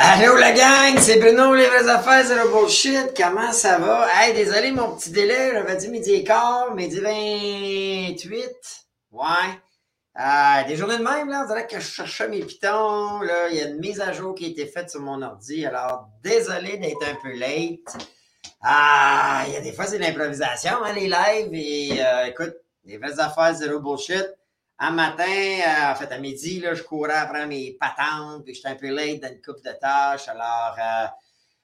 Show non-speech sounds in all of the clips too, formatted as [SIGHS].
Allô la gang, c'est Bruno, les vraies affaires, zéro bullshit. Comment ça va? Hey, désolé mon petit délai, j'avais dit midi et quart, midi 28. Ouais. Euh, des journées de même, là, on dirait que je cherchais mes pitons. Là, il y a une mise à jour qui a été faite sur mon ordi. Alors, désolé d'être un peu late. Ah, il y a des fois, c'est l'improvisation, hein, les lives. Et euh, écoute, les vraies affaires, zéro bullshit. Un matin, euh, en fait, à midi, là, je courais après mes patentes, puis j'étais un peu late dans une coupe de tâches. Alors, euh,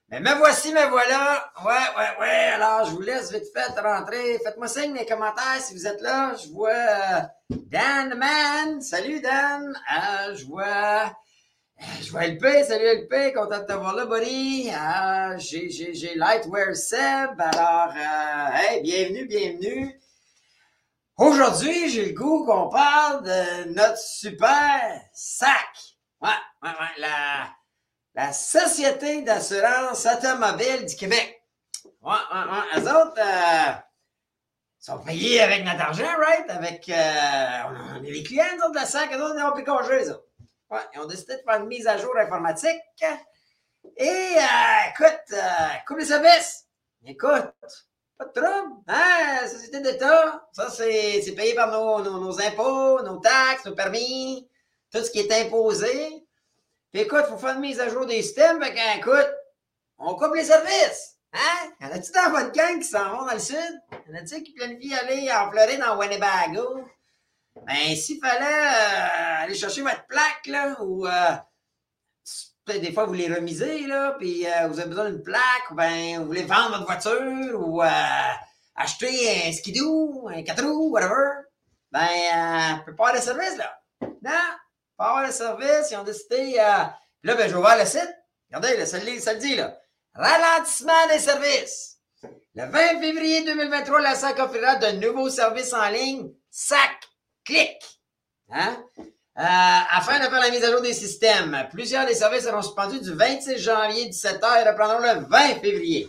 mais me voici, me voilà. Ouais, ouais, ouais. Alors, je vous laisse vite fait rentrer. Faites-moi signe les commentaires si vous êtes là. Je vois euh, Dan, man. Salut, Dan. Je vois... Je vois LP, salut LP, content de te voir là, buddy. J'ai, Lightwear Seb, alors, hey, bienvenue, bienvenue. Aujourd'hui, j'ai le goût qu'on parle de notre super sac. Ouais, ouais, ouais, la, la Société d'assurance automobile du Québec. Ouais, ouais, ouais. Eux autres, euh, sont payés avec notre argent, right? Avec, euh, on est les clients, nous autres, de la SAC, eux autres, ils ont congé, autres. Ouais, ils ont décidé de faire une mise à jour informatique. Et, euh, écoute, euh, coupe les services. Écoute, pas de trouble. Hein, société d'État, ça, c'est payé par nos, nos, impôts, nos taxes, nos permis, tout ce qui est imposé. Puis écoute, faut faire une mise à jour des systèmes. Fait écoute, on coupe les services. Hein? Y en a-tu dans votre gang qui s'en vont dans le sud? Y en a-tu qui planifient aller en Floride, dans Winnebago? Ben, s'il fallait euh, aller chercher votre plaque, là, ou euh, des fois vous les remisez, là, puis euh, vous avez besoin d'une plaque, ou ben, vous voulez vendre votre voiture, ou euh, acheter un skidoo, un 4 roues, whatever, ben, euh, peut pas avoir de service, là. Non, pas avoir de service, ils ont décidé, euh, là, ben, je vais voir le site. Regardez, ça, le le dit, là. Ralentissement des services. Le 20 février 2023, la SAC offrira de nouveaux services en ligne, SAC Click. Hein? Euh, afin de faire la mise à jour des systèmes, plusieurs des services seront suspendus du 26 janvier 17h et reprendront le 20 février.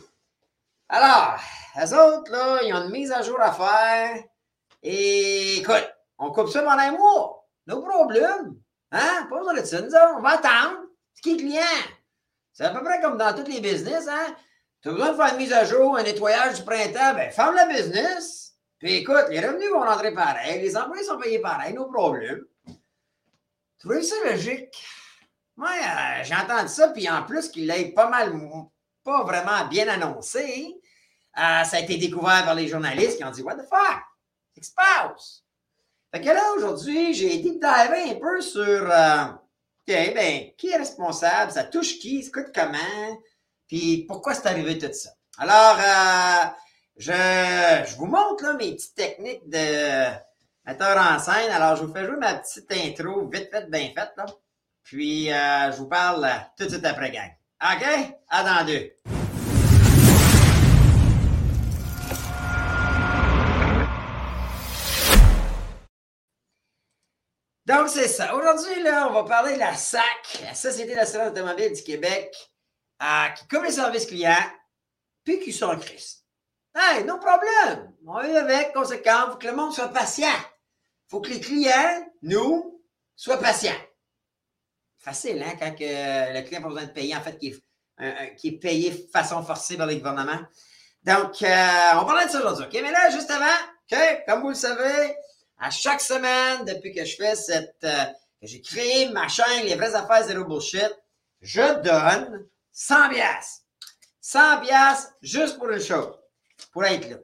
Alors, les autres, là, ils ont une mise à jour à faire. Et écoute, on coupe ça pendant un mois. No problème. Hein? Pas besoin de ça. On va attendre. Ce qui client? C'est à peu près comme dans tous les business, hein? Tu as besoin de faire une mise à jour, un nettoyage du printemps, ben ferme la business. Puis écoute, les revenus vont rentrer pareil, les employés sont payés pareil, no problème. Trouvez ça logique? Moi, euh, j'ai entendu ça, puis en plus qu'il l'ait pas mal, pas vraiment bien annoncé, euh, ça a été découvert par les journalistes qui ont dit What the fuck? Qu'est-ce qui se passe? Fait que là, aujourd'hui, j'ai deep un peu sur euh, OK, ben, qui est responsable? Ça touche qui? Ça coûte comment? Puis pourquoi c'est arrivé tout ça? Alors, je, je vous montre mes petites techniques de metteur en scène. Alors, je vous fais jouer ma petite intro vite faite, bien faite. Là. Puis, euh, je vous parle tout de suite après, gang. OK? À dans deux. Donc, c'est ça. Aujourd'hui, là, on va parler de la SAC, la Société d'assurance automobile du Québec, euh, qui coupe les services clients, puis qui sont en crise. Hey, non problème. On est avec, conséquent, faut que le monde soit patient. Faut que les clients, nous, soient patients. Facile, hein, quand le client n'a pas besoin de payer, en fait, qui est, qui est payé de façon forcée par le gouvernement. Donc, euh, on parlait de ça aujourd'hui. OK, mais là, juste avant, comme vous le savez, à chaque semaine, depuis que je fais cette, euh, que j'ai créé ma chaîne Les vraies affaires zéro bullshit, je donne 100 piastres. 100 piastres juste pour une chose, pour être là.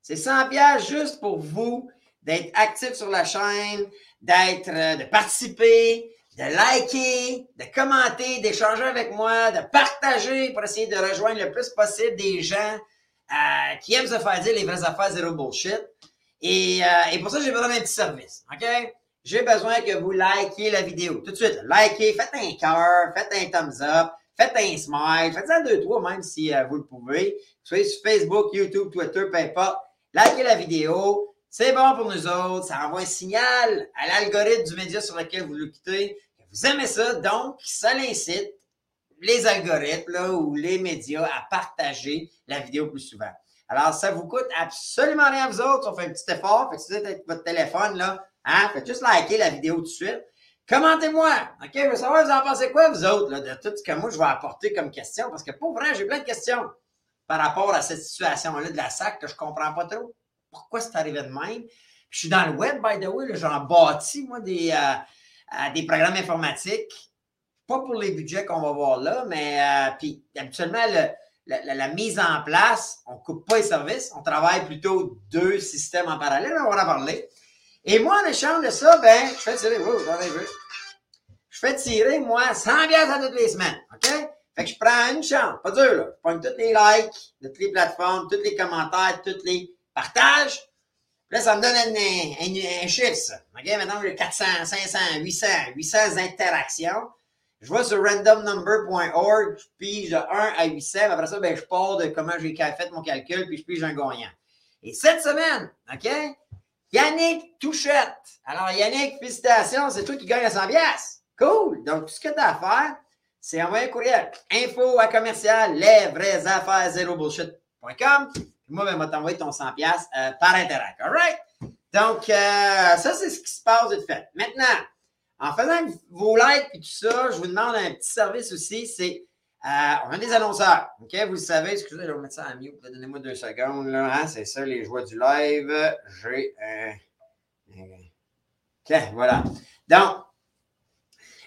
C'est 100 piastres juste pour vous d'être actif sur la chaîne, d'être, euh, de participer, de liker, de commenter, d'échanger avec moi, de partager pour essayer de rejoindre le plus possible des gens euh, qui aiment se faire dire les vraies affaires zéro bullshit. Et, euh, et pour ça, j'ai besoin d'un petit service. OK? J'ai besoin que vous likiez la vidéo. Tout de suite, likez, faites un cœur, faites un thumbs up, faites un smile, faites ça deux, trois, même si euh, vous le pouvez. Soyez sur Facebook, YouTube, Twitter, peu importe. Likez la vidéo. C'est bon pour nous autres. Ça envoie un signal à l'algorithme du média sur lequel vous l'écoutez. que Vous aimez ça, donc ça l'incite les algorithmes là, ou les médias à partager la vidéo plus souvent. Alors, ça vous coûte absolument rien vous autres. On fait un petit effort. Fait que avec votre téléphone, là, hein, faites juste liker la vidéo tout de suite. Commentez-moi. OK? Je veux savoir, vous en pensez quoi, vous autres, là, de tout ce que moi, je vais apporter comme question? Parce que pour vrai, j'ai plein de questions par rapport à cette situation-là de la SAC que je comprends pas trop. Pourquoi c'est arrivé de même? je suis dans le web, by the way. J'en bâtis, moi, des, euh, euh, des programmes informatiques. Pas pour les budgets qu'on va voir là, mais euh, puis habituellement, la, mise en place, on ne coupe pas les services, on travaille plutôt deux systèmes en parallèle, on va en parler. Et moi, en échange de ça, ben, je fais tirer, je fais tirer, moi, 100 bières à toutes les semaines, OK? Fait que je prends une chance, pas dur, là. Je prends tous les likes de toutes les plateformes, tous les commentaires, tous les partages. Là, ça me donne un, chiffre, ça. Maintenant, j'ai 400, 500, 800, 800 interactions. Je vais sur randomnumber.org, je pige de 1 à 800. Après ça, ben, je pars de comment j'ai fait mon calcul, puis je pige un gagnant. Et cette semaine, OK? Yannick Touchette. Alors, Yannick, félicitations, c'est toi qui gagne la 100 Cool. Donc, tout ce que tu as à faire, c'est envoyer un courriel. Info à commercial, les vraies affaires, zéro bullshit.com. Moi, ben, je vais t'envoyer ton 100 euh, par Interact. All right? Donc, euh, ça, c'est ce qui se passe de fait. Maintenant, en faisant vos likes et tout ça, je vous demande un petit service aussi, c'est euh, on a des annonceurs. OK? Vous le savez, excusez, je vais mettre ça en mute. Donnez-moi deux secondes. Là, hein? C'est ça, les joies du live. J'ai un. OK, voilà. Donc,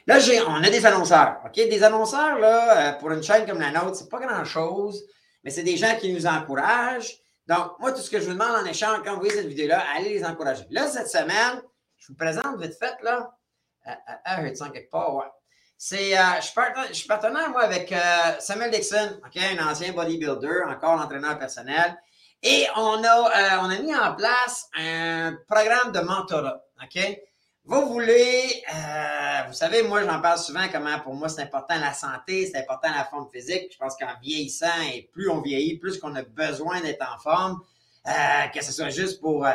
là, j'ai, on a des annonceurs. OK? Des annonceurs, là, pour une chaîne comme la nôtre, c'est pas grand-chose, mais c'est des gens qui nous encouragent. Donc, moi, tout ce que je vous demande en échange, quand vous voyez cette vidéo-là, allez les encourager. Là, cette semaine, je vous présente vite fait, là. Ah, euh, euh, quelque part, ouais. C'est, euh, je, suis partenaire, moi, avec Samuel Dixon, OK, un ancien bodybuilder, encore entraîneur personnel. Et on a, on a mis en place un programme de mentorat, OK? Vous voulez, vous savez, moi, j'en parle souvent comment pour moi c'est important la santé, c'est important la forme physique. Je pense qu'en vieillissant et plus on vieillit, plus qu'on a besoin d'être en forme, que ce soit juste pour euh,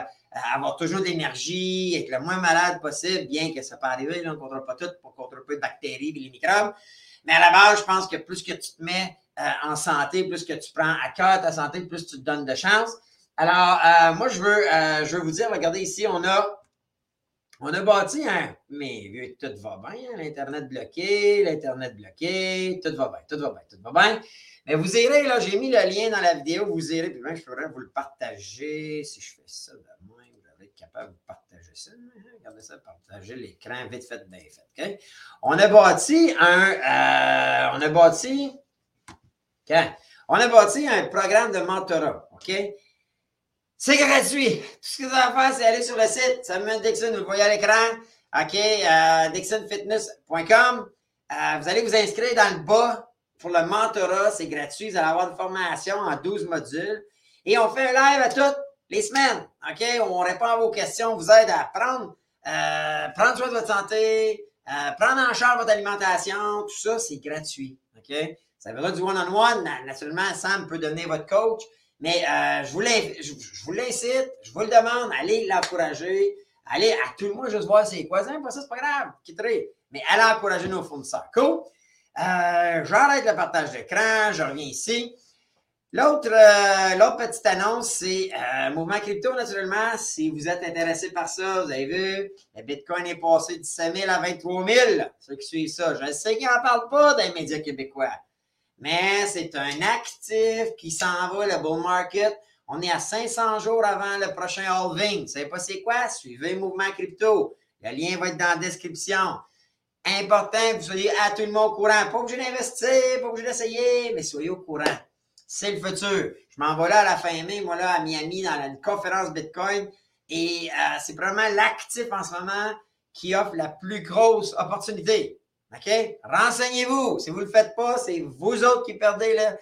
avoir toujours de l'énergie, être le moins malade possible, bien que ça peut arriver, on ne contrôle pas tout, pour contrôler pas les bactéries et les microbes. Mais à la base, je pense que plus que tu te mets euh, en santé, plus que tu prends à cœur ta santé, plus tu te donnes de chance. Alors, euh, moi, je veux, je veux vous dire, regardez ici, on a, on a bâti un. Mais tout va bien, hein, l'Internet bloqué, l'Internet bloqué, tout va bien, tout va bien, tout va bien. Mais vous irez, là, j'ai mis le lien dans la vidéo, vous irez, puis même, je pourrais vous le partager si je fais ça de capable de partager ça. Hein? Regardez ça, partager l'écran vite fait, bien fait. On a bâti un. Euh, on a bâti. On a bâti un programme de mentorat. OK? C'est gratuit. Tout ce que vous avez à faire, c'est aller sur le site Samuel Dixon, vous le voyez à l'écran. OK? Euh, DixonFitness.com. Euh, vous allez vous inscrire dans le bas pour le mentorat. C'est gratuit. Vous allez avoir une formation en 12 modules. Et on fait un live à toutes les semaines, OK? On répond à vos questions, on vous aide à prendre, euh, prendre soin de votre santé, prendre en charge votre alimentation, tout ça, c'est gratuit, OK? Ça verra du one-on-one. Naturellement, Sam peut devenir votre coach, mais euh, je, vous l'incite, je vous le demande, allez l'encourager, allez à tout le monde juste voir ses voisins, pas ça, c'est pas grave, quitterez. Mais allez encourager nos fournisseurs. Cool? J'arrête le partage d'écran, je reviens ici. L'autre, euh, petite annonce, c'est euh, Mouvement Crypto, naturellement. Si vous êtes intéressé par ça, vous avez vu, le Bitcoin est passé de 17 000 à 23 000. Ceux qui suivent ça, je sais qu'ils n'en parlent pas dans les médias québécois. Mais c'est un actif qui s'en va, le bull market. On est à 500 jours avant le prochain halving. Vous savez pas c'est quoi? Suivez Mouvement Crypto. Le lien va être dans la description. Important que vous soyez à tout le monde au courant. Pas que je l'investir, pas que je l'essayer, mais soyez au courant c'est le futur. Je m'en vais là à la fin mai, moi là à Miami, dans une conférence Bitcoin. Et euh, c'est vraiment l'actif en ce moment qui offre la plus grosse opportunité. OK? Renseignez-vous. Si vous ne le faites pas, c'est vous autres qui perdez euh,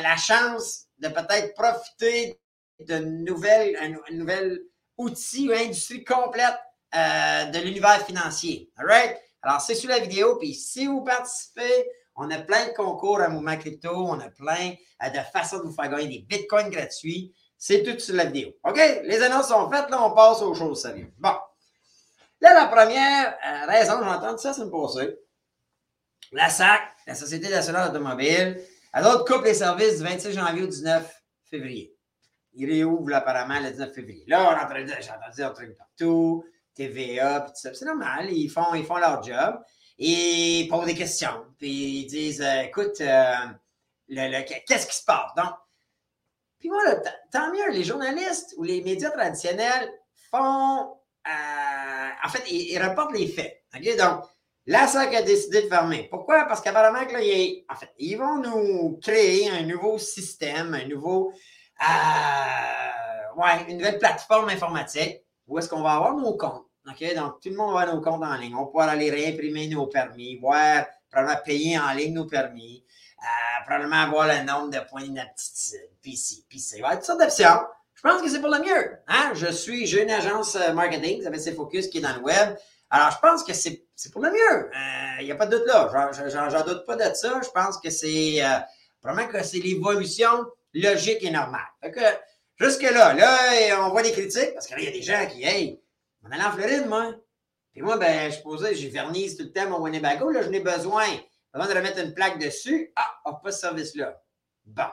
la chance de peut-être profiter de nouvelles, un, nouvel outil ou industrie complète euh, de l'univers financier. All right? Alors, c'est sur la vidéo. Puis si vous participez, on a plein de concours à Mouvement Crypto. On a plein euh, de façons de vous faire gagner des bitcoins gratuits. C'est tout sur la vidéo. OK? Les annonces sont faites. Là, on passe aux choses sérieuses. Bon. Là, la première raison, j'ai entendu ça, c'est me passer. La SAC, la Société nationale automobile, elle autre coupe les services du 26 janvier au 19 février. Il réouvre apparemment le 19 février. Là, on j'ai entendu un truc partout. TVA, puis tout ça. C'est normal, ils font, ils font leur job. Ils posent des questions. Puis ils disent euh, écoute, euh, qu'est-ce qui se passe? Donc, puis moi, tant mieux, les journalistes ou les médias traditionnels font. Euh, en fait, ils, reportent les faits. Donc, la SAC a décidé de fermer. Pourquoi? Parce qu'apparemment, ils, vont nous créer un nouveau système, un nouveau. ouais, une nouvelle plateforme informatique où est-ce qu'on va avoir nos comptes. Donc, tout le monde va avoir nos comptes en ligne. On va pouvoir aller réimprimer nos permis, voir, probablement payer en ligne nos permis, euh, probablement avoir le nombre de points d'inaptitude, puis ci, puis ça. Il va y avoir toutes sortes d'options. Je pense que c'est pour le mieux. Hein? Je suis, j'ai une agence euh, marketing qui s'appelle Focus qui est dans le web. Alors, je pense que c'est, pour le mieux. Il euh, n'y a pas de doute là. J'en doute pas de ça. Je pense que c'est euh, probablement que c'est l'évolution logique et normale. Fait que, jusque-là, là, on voit des critiques parce qu'il y a des gens qui, hey, on est en Floride, moi. Puis moi, ben, je posais, j'ai vernise tout le temps mon Winnebago. Là, je n'ai besoin. Avant de remettre une plaque dessus, ah, on pas ce service-là. Bon.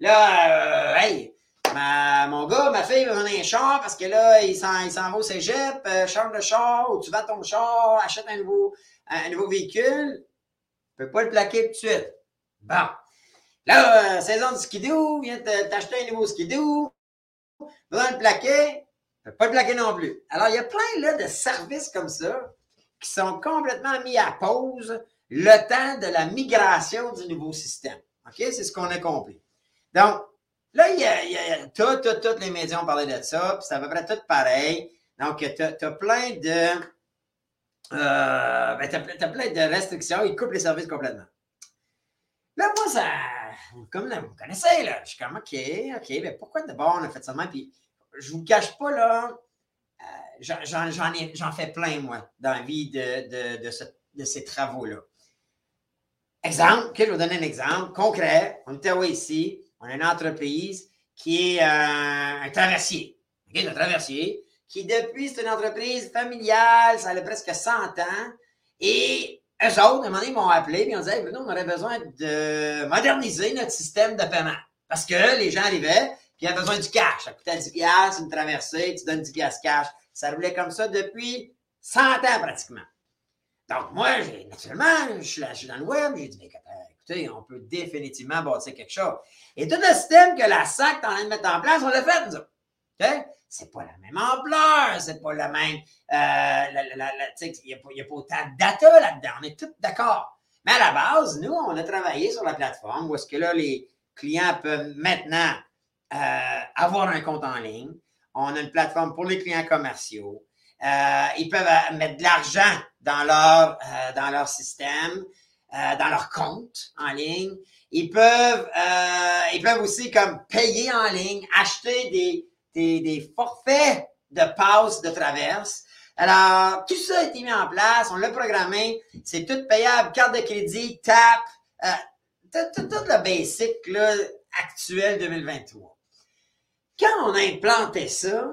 Là, euh, hey, mon gars, ma fille veut un char parce que là, il s'en, va au cégep, euh, change de char, ou tu vas ton char, achète un nouveau, un nouveau véhicule. Tu peux pas le plaquer tout de suite. Bon. Là, euh, saison du skidoo, viens t'acheter un nouveau skidoo. Besoin le plaquer pas le plaquer non plus. Alors, il y a plein là, de services comme ça qui sont complètement mis à pause le temps de la migration du nouveau système. OK? C'est ce qu'on a compris. Donc, là, il y a, il tout, tout, tous les médias ont parlé de ça, puis c'est à peu près tout pareil. Donc, tu as, plein de. Euh, ben, t'as, plein de restrictions, ils coupent les services complètement. Là, moi, ça. Comme là, vous connaissez, là. Je suis comme, OK, OK, mais pourquoi d'abord on a fait ça de? Puis, je vous cache pas, là, euh, j'en fais plein, moi, dans la vie de, de, ces travaux-là. Exemple, je vais vous donner un exemple concret. On était ici, on a une entreprise qui est euh, un traversier. un traversier qui, depuis, c'est une entreprise familiale, ça a presque 100 ans. Et eux autres, à un moment donné, ils m'ont appelé et ils ont dit nous, on aurait besoin de moderniser notre système de paiement. Parce que les gens arrivaient, puis il a besoin du cash. Ça coûtait 10 piastres, une traversée, tu donnes 10 piastres cash. Ça roulait comme ça depuis 100 ans pratiquement. Donc, moi, naturellement, je suis, là, dans le web, j'ai dit, mais on peut définitivement bâtir quelque chose. Et tout le système que la SAC est en train de mettre en place, on l'a fait, nous autres. C'est pas la même ampleur, c'est pas la même. Euh, il n'y a, pas autant de data là-dedans. On est tous d'accord. Mais à la base, nous, on a travaillé sur la plateforme où est-ce que là, les clients peuvent maintenant euh, avoir un compte en ligne. On a une plateforme pour les clients commerciaux. Euh, ils peuvent mettre de l'argent dans leur, dans leur système, dans leur compte en ligne. Ils peuvent, ils peuvent aussi comme payer en ligne, acheter des, des, des forfaits de passe de traverse. Alors, tout ça a été mis en place, on l'a programmé, c'est tout payable, carte de crédit, TAP, tout, tout, le basic là, actuel 2023. Quand on a implanté ça,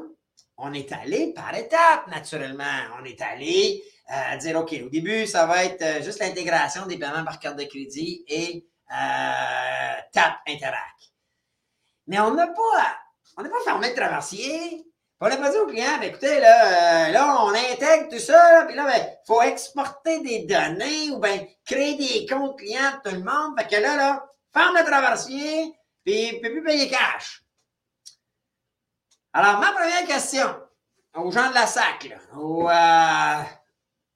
on est allé par étapes, naturellement. On est allé euh, dire, OK, au début, ça va être euh, juste l'intégration des paiements par carte de crédit et euh, TAP Interact. Mais on n'a pas, pas fermé de traversier. On n'a pas dit au client, ben, écoutez, là, là, on intègre tout ça, puis là, il ben, faut exporter des données ou bien créer des comptes clients de tout le monde. Fait que là, là, ferme le traversier, puis il ne peut plus payer cash. Alors, ma première question aux gens de la SAC, aux, euh,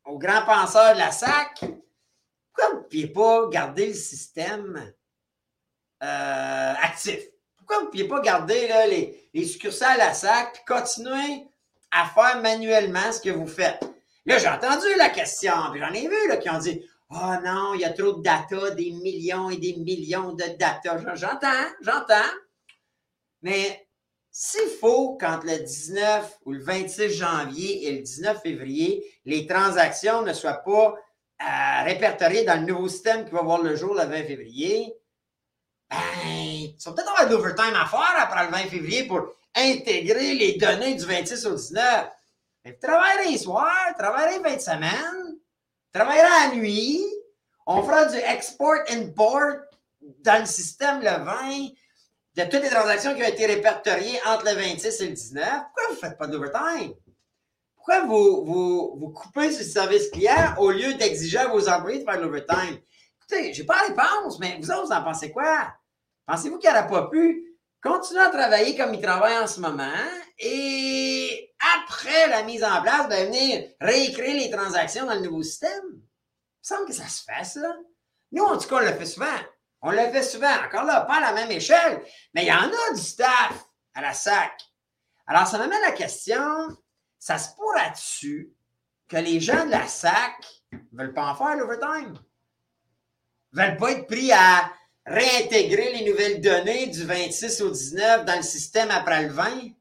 aux, grands penseurs de la SAC, pourquoi vous ne pouviez pas garder le système euh, actif? Pourquoi vous ne pouviez pas garder les, les, succursales à la SAC et continuer à faire manuellement ce que vous faites? Là, j'ai entendu la question, puis j'en ai vu là, qui ont dit Oh non, il y a trop de data, des millions et des millions de data. J'entends, j'entends. Mais s'il faut, quand le 19 ou le 26 janvier et le 19 février, les transactions ne soient pas euh, répertoriées dans le nouveau système qui va voir le jour le 20 février, ben, ils vont peut-être avoir de l'overtime à faire après le 20 février pour intégrer les données du 26 au 19. Mais vous travaillerez les soirs, travaillerez 20 semaines, travaillerez la nuit, on fera du export-import dans le système le 20, de toutes les transactions qui ont été répertoriées entre le 26 et le 19, pourquoi vous ne faites pas d'overtime? pourquoi vous, vous, vous coupez ce service client au lieu d'exiger à vos employés de faire de l'overtime? Écoutez, j'ai pas la réponse, mais vous autres, vous en pensez quoi? Pensez-vous qu'il n'aurait pas pu continuer à travailler comme il travaille en ce moment et après la mise en place, ben, venir réécrire les transactions dans le nouveau système? Il me semble que ça se fait, ça. Nous, en tout cas, on le fait souvent. On le fait souvent. Encore là, pas à la même échelle, mais il y en a du staff à la SAC. Alors, ça m'amène à la question, ça se pourra-tu que les gens de la SAC ne veulent pas en faire l'overtime? Ne veulent pas être pris à réintégrer les nouvelles données du 26 au 19 dans le système après le 20?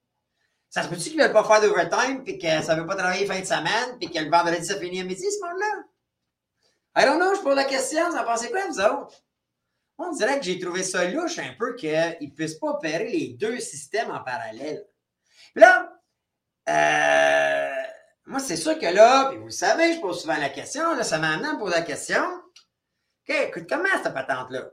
Ça se peut-tu qu'ils ne veulent pas faire d'overtime puis que ça ne veut pas travailler fin de semaine puis que le vendredi ça finit à midi ce monde-là? I don't know, je pose la question, vous en pensez quoi, vous autres? On dirait que j'ai trouvé ça louche un peu qu'ils ne puissent pas opérer les deux systèmes en parallèle. Là, euh, moi, c'est sûr que là, puis vous le savez, je pose souvent la question, là, ça m'a amené à me poser la question. OK, écoute, comment cette patente-là?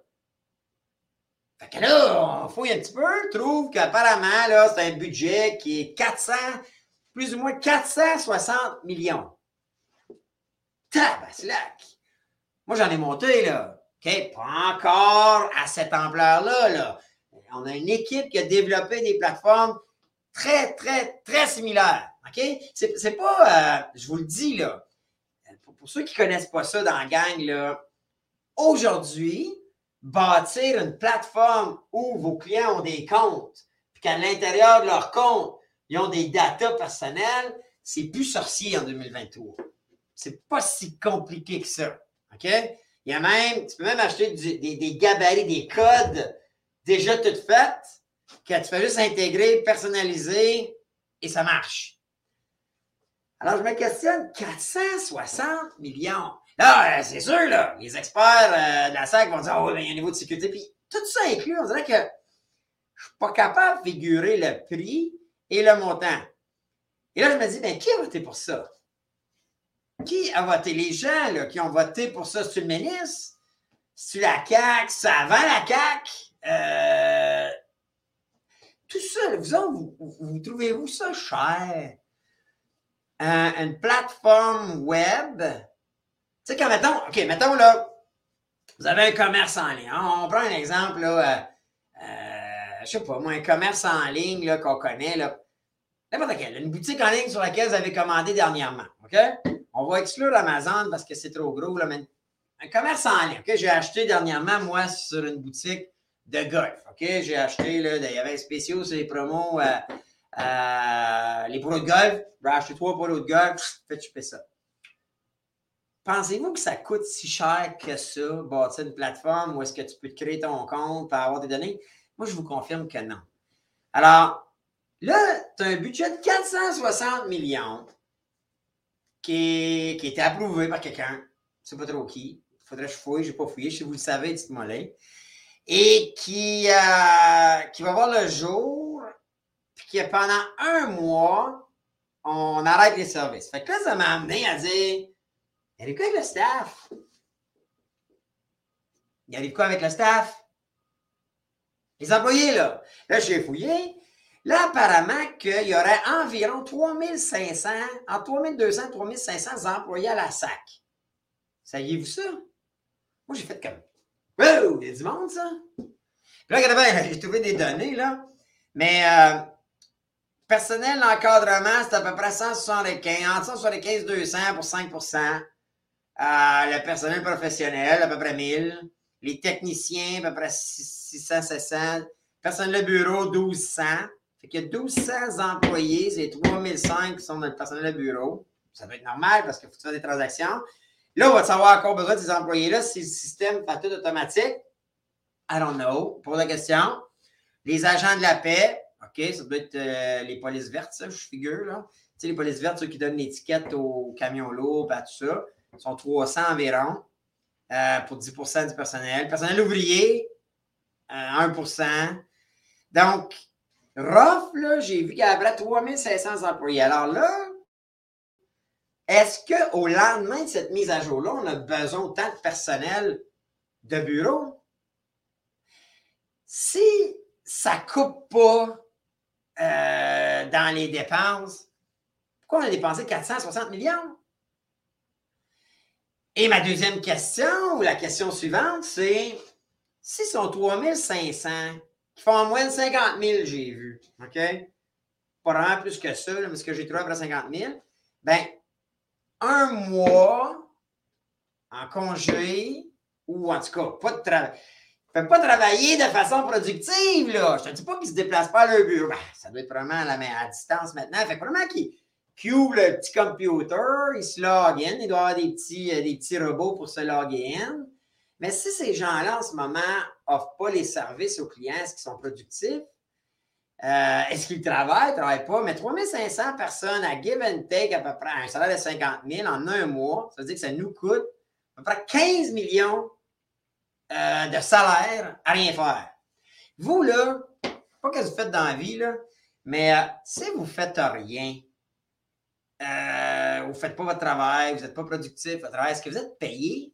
Fait que là, on fouille un petit peu, trouve qu'apparemment, là, c'est un budget qui est 400, plus ou moins 460 millions. Tabaslac! Moi, j'en ai monté, là. OK, pas encore à cette ampleur-là, là. On a une équipe qui a développé des plateformes très, très, très similaires. OK? C'est pas, euh, je vous le dis, là, pour, ceux qui ne connaissent pas ça dans la gang, aujourd'hui, bâtir une plateforme où vos clients ont des comptes, puis qu'à l'intérieur de leur compte, ils ont des datas personnelles, c'est plus sorcier en 2023. C'est pas si compliqué que ça. OK? Il y a même, tu peux même acheter des, gabarits, des codes déjà toutes faites, que tu fais juste intégrer, personnaliser, et ça marche. Alors, je me questionne, 460 millions. Là, euh, c'est sûr, là, les experts euh, de la SAC vont dire, oh, il y a un niveau de sécurité. Puis tout ça inclus, on dirait que je ne suis pas capable de figurer le prix et le montant. Et là, je me dis, bien, qui a voté pour ça? Qui a voté? Les gens là, qui ont voté pour ça, c'est le ministre? C'est la CAQ? C'est avant la CAQ? Euh, tout ça, vous, vous, trouvez-vous ça cher? une plateforme web? Tu sais, quand mettons, OK, mettons là, vous avez un commerce en ligne. On prend un exemple, là, euh, euh, je sais pas, moi, un commerce en ligne qu'on connaît, là. N'importe quel. Une boutique en ligne sur laquelle vous avez commandé dernièrement. OK? On va exclure Amazon parce que c'est trop gros, un commerce en ligne. J'ai acheté dernièrement, moi, sur une boutique de golf. J'ai acheté, là, il y avait spéciaux sur les promos, euh, euh, les polos de golf. J'ai acheté trois polos de golf. Faites choper ça. Pensez-vous que ça coûte si cher que ça, bâtir une plateforme où est-ce que tu peux créer ton compte pour avoir des données? Moi, je vous confirme que non. Alors, là, tu as un budget de 460 millions qui, qui été approuvé par quelqu'un. Je sais pas trop qui. Faudrait que je fouille, je n'ai pas fouillé. Si vous le savez, dites-moi là. Et qui, euh, va voir le jour, puis qui, pendant un mois, on arrête les services. Fait que là, ça m'a amené à dire il arrive quoi avec le staff? Il arrive quoi avec le staff? Les employés, là. Là, j'ai fouillé. Là, apparemment qu'il y aurait environ 3500, entre 3200 et 3500 employés à la SAC. Saviez-vous ça? Moi, j'ai fait comme, wow, il y a du monde, ça. Puis là, regardez [LAUGHS] j'ai trouvé des données, là. Mais euh, personnel d'encadrement, c'est à peu près 175, entre 175 et 200 pour 5% le personnel professionnel, à peu près 1000. Les techniciens, à peu près 600, 700. Personnel de bureau, 1200. Fait qu'il y a 1200 employés, c'est 3005 qui sont dans le personnel de bureau. Ça va être normal parce qu'il faut faire des transactions. Là, on va savoir encore besoin de ces employés-là si le système fait tout automatique. I don't know. Pour la question. Les agents de la paix, OK, ça doit être euh, les polices vertes, ça, je figure, là. Tu sais, les polices vertes, ceux qui donnent l'étiquette aux camions lourds, à tout ça sont 300 environ euh, pour 10% du personnel. Personnel ouvrier, 1% euh, Donc, ROF, j'ai vu qu'il y avait 3500 employés. Alors là, est-ce qu'au lendemain de cette mise à jour-là, on a besoin autant de personnel de bureau? Si ça ne coupe pas euh, dans les dépenses, Pourquoi on a dépensé 460 millions? Et ma deuxième question, ou la question suivante, c'est si sont 3500, qui font en moyenne 50 000, j'ai vu, OK? Pas vraiment plus que ça, mais ce que j'ai trouvé après 50 000, ben, un mois en congé, ou en tout cas, pas de travail. ne peuvent pas travailler de façon productive, là. Je te dis pas qu'ils se déplacent pas à leur bureau. Ben, ça doit être vraiment à, la, à distance maintenant. Fait que vraiment qu'ils qui ouvre le petit computer, il se log in, il doit avoir des petits, euh, des petits robots pour se loguer in. Mais si ces gens-là, en ce moment, n'offrent pas les services aux clients, est-ce qu'ils sont productifs? Euh, est-ce qu'ils travaillent? Ne travaillent pas. Mais 3500 personnes à give and take à peu près un salaire de 50 000 en un mois, ça veut dire que ça nous coûte à peu près 15 millions euh, de salaire à rien faire. Vous, là, pas que vous faites dans la vie, là, mais si vous ne faites rien, euh, vous ne faites pas votre travail, vous n'êtes pas productif, votre travail, est-ce que vous êtes payé?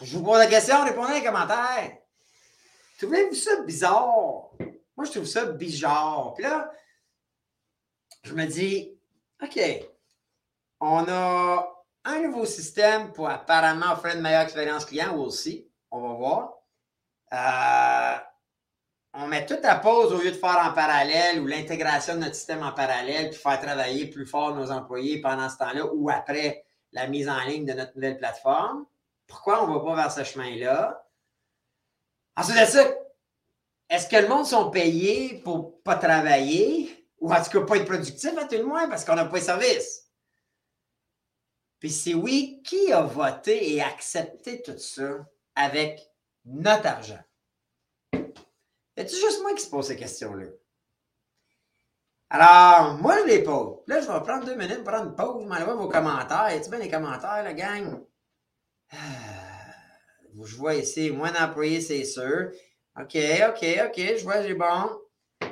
Je vous pose la question, répondez dans les commentaires. Trouvez-vous ça bizarre? Moi, je trouve ça bizarre. Puis là, je me dis, OK, on a un nouveau système pour apparemment offrir une meilleure expérience client aussi. On va voir. Euh, on met tout à pause au lieu de faire en parallèle ou l'intégration de notre système en parallèle puis faire travailler plus fort nos employés pendant ce temps-là ou après la mise en ligne de notre nouvelle plateforme. Pourquoi on ne va pas vers ce chemin-là? Ensuite de ça, est-ce que le monde sont payés pour ne pas travailler? Ou en tout cas pas être productif à tout le moins parce qu'on n'a pas de service? Puis si oui, qui a voté et accepté tout ça avec notre argent? A-tu juste moi qui se pose ces questions-là? Alors, moi, je les pose. Là, je vais prendre deux minutes pour prendre une pause, m'enlever vos commentaires. Y a-tu bien les commentaires, la gang? [SIGHS] Je vois ici, moins d'employés, c'est sûr. OK, OK, OK, je vois, j'ai bon. [LAUGHS]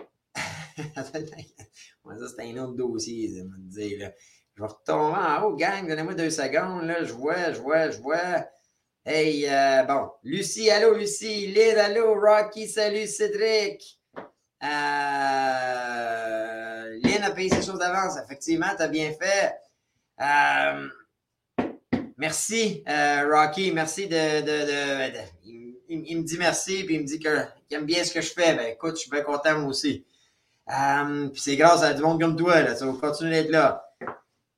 Moi, ça, c'est un autre dossier, ça me dire, là. Je vais retomber en haut, gang, donnez-moi deux secondes, là. Je vois, je vois, je vois. Hey, euh, bon, Lucie, allô, Lucie, Lyd, allô, Rocky, salut, Cédric. Euh, Lynn a payé ses choses d'avance, effectivement, tu as bien fait. Euh, merci, euh, Rocky, merci de. de, il, me dit merci, puis il me dit qu'il aime bien ce que je fais. Ben écoute, je suis bien content moi aussi. puis c'est grâce à du monde comme toi, là, ça va continuer d'être là.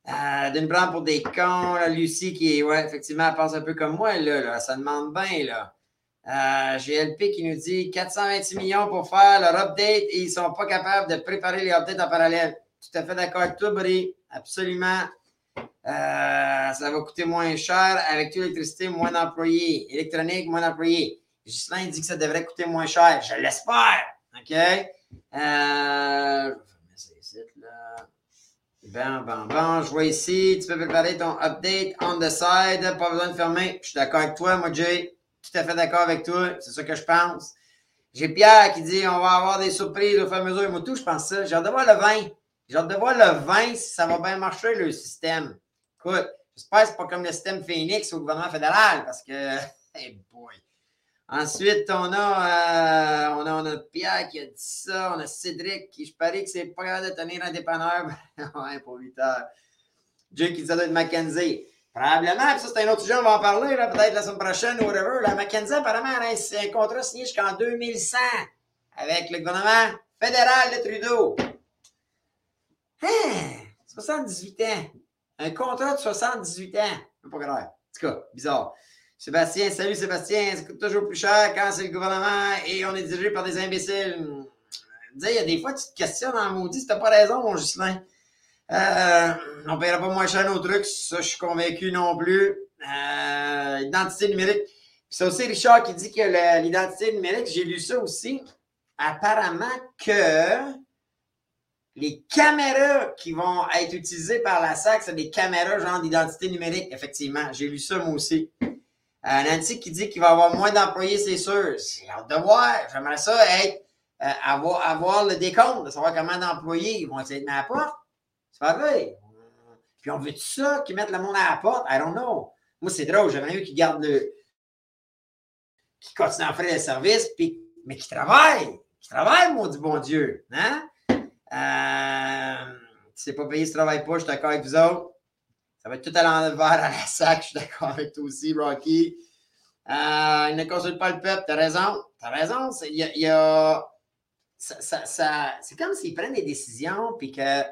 Euh, D'une prendre pour des cons, Lucie qui est, ouais, effectivement, elle pense un peu comme moi, là ça demande bien, là. Euh, GLP qui nous dit 426 millions pour faire leur update et ils ne sont pas capables de préparer les updates en parallèle. Tout à fait d'accord avec toi, Brie. Absolument. Euh, ça va coûter moins cher avec toute l'électricité, moins d'employés. Électronique, moins d'employés. Gislain dit que ça devrait coûter moins cher. Je l'espère. OK? Euh, Bon, bon, bon, je vois ici, tu peux préparer ton update on the side, pas besoin de fermer. Je suis d'accord avec toi, moi, Jay. Tout à fait d'accord avec toi, c'est ça que je pense. J'ai Pierre qui dit on va avoir des surprises au fur et à mesure. Moi, tout, je pense ça. J'ai hâte de voir le vin. J'ai hâte de voir le vin si ça va bien marcher, le système. Écoute, j'espère que c'est pas comme le système Phoenix au gouvernement fédéral parce que, [LAUGHS] hey boy. Ensuite, on a, euh, on a, on a Pierre qui a dit ça. On a Cédric qui, je parie que c'est pas grave de tenir un dépanneur. [LAUGHS] ouais, pour 8 heures. Jake qui dit ça doit être Mackenzie. Probablement, puis ça, c'est un autre sujet, on va en parler, peut-être la semaine prochaine ou whatever. La Mackenzie, apparemment, c'est un contrat signé jusqu'en 2100 avec le gouvernement fédéral de Trudeau. Hein? 78 ans. Un contrat de 78 ans. Pas grave. En tout cas, bizarre. Sébastien, salut Sébastien, ça coûte toujours plus cher quand c'est le gouvernement et on est dirigé par des imbéciles. il y a des fois, tu te questionnes en maudit, si t'as pas raison, mon Justin. Euh, on ne paiera pas moins cher nos trucs, ça, je suis convaincu non plus. Euh, identité numérique. C'est aussi Richard qui dit que l'identité numérique, j'ai lu ça aussi. Apparemment que les caméras qui vont être utilisées par la SAC, c'est des caméras genre d'identité numérique, effectivement. J'ai lu ça moi aussi. Euh, Nancy qui dit qu'il va avoir moins d'employés, c'est sûr. J'ai hâte de voir. J'aimerais ça être, euh, avoir, avoir le décompte, de savoir combien d'employés vont essayer de à la porte. C'est pas vrai. Puis on veut tout ça, qu'ils mettent le monde à la porte? I don't know. Moi, c'est drôle. J'aimerais mieux qu'ils gardent le. qui continuent à faire le service, puis, mais qui travaillent. Qui travaillent, mon dit bon Dieu. Hein? Euh, si c'est pas payé, si tu travailles pas, je suis d'accord avec vous autres. Ça va être tout à l'envers à la sac, je suis d'accord avec toi aussi, Rocky. Euh, il ne consulte pas le peuple, t'as raison. T'as raison. Il y a, ça, c'est comme s'ils prennent des décisions puis que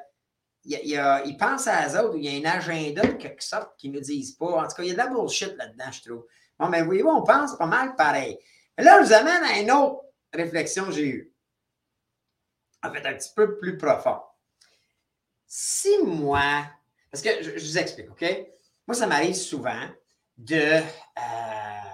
il, pensent à eux autres, il y a un agenda de quelque sorte qu'ils ne nous disent pas. En tout cas, il y a de la bullshit là-dedans, je trouve. Bon, mais voyez-vous, on pense pas mal pareil. Mais là, je vous amène à une autre réflexion que j'ai eue. En fait, un petit peu plus profond. Si moi, parce que je, vous explique, OK? Moi, ça m'arrive souvent de. Euh,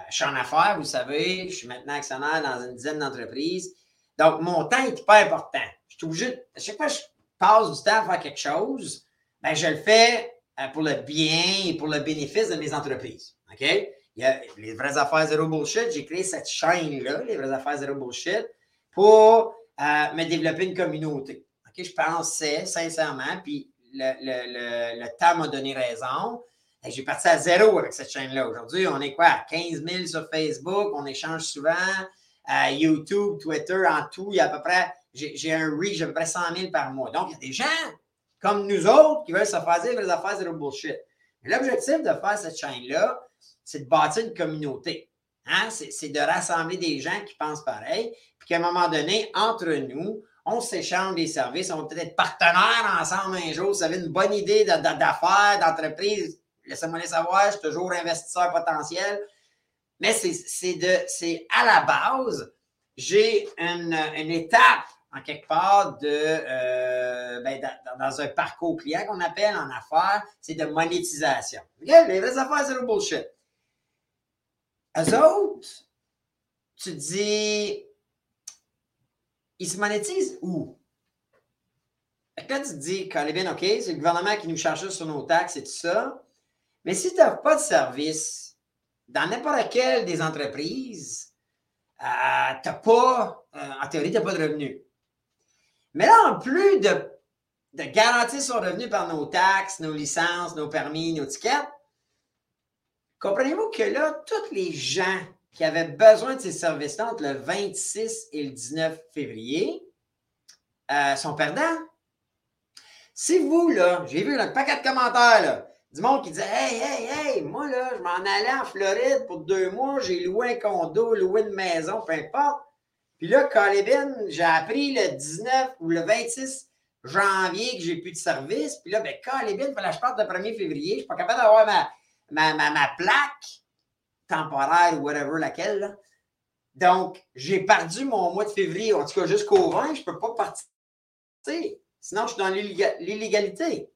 je suis en affaires, vous savez, je suis maintenant actionnaire dans une dizaine d'entreprises. Donc, mon temps est hyper important. Je suis obligé, à chaque fois que je passe du temps à faire quelque chose, ben, je le fais euh, pour le bien et pour le bénéfice de mes entreprises. OK? Il y a les vraies affaires zéro bullshit. J'ai créé cette chaîne-là, les vraies affaires zéro bullshit, pour euh, me développer une communauté. OK? Je pensais sincèrement, puis le, le, le, temps m'a donné raison. J'ai parti à zéro avec cette chaîne-là. Aujourd'hui, on est quoi? 15 000 sur Facebook, on échange souvent. YouTube, Twitter, en tout, il y a à peu près j'ai un reach à peu près 100 000 par mois. Donc, il y a des gens comme nous autres qui veulent se faire dire les affaires zéro bullshit. L'objectif de faire cette chaîne-là, c'est de bâtir une communauté. Hein? C'est de rassembler des gens qui pensent pareil, qu'à un moment donné, entre nous, on s'échange des services, on peut-être être partenaires ensemble un jour. Si vous avez une bonne idée d'affaires, d'entreprise, laissez-moi les savoir, je suis toujours investisseur potentiel. Mais c'est à la base, j'ai une, une étape en quelque part de euh, ben, dans, un parcours client qu'on appelle en affaires, c'est de monétisation. Les vraies affaires, c'est le bullshit. Eux autres, tu dis, ils se monétisent où? Quand tu te dis, bien, OK, c'est le gouvernement qui nous charge sur nos taxes et tout ça, mais si tu n'as pas de service dans n'importe quelle des entreprises, euh, tu n'as pas, euh, en théorie, tu n'as pas de revenus. Mais là, en plus de, de garantir son revenu par nos taxes, nos licences, nos permis, nos tickets, comprenez-vous que là, tous les gens qui avaient besoin de ces services-là entre le 26 et le 19 février euh, sont perdants. Si vous, là, j'ai vu un paquet de commentaires, là, du monde qui disait Hey, hey, hey, moi, là, je m'en allais en Floride pour deux mois, j'ai loué un condo, loué une maison, peu importe. Puis là, Colibin, j'ai appris le 19 ou le 26 janvier que j'ai plus de service. Puis là, ben, Colibin, il fallait que je parte le 1er février. Je ne suis pas capable d'avoir ma, ma, ma, plaque temporaire ou whatever laquelle. Donc, j'ai perdu mon mois de février, en tout cas jusqu'au 20, je ne peux pas partir. Sinon, je suis dans l'illégalité.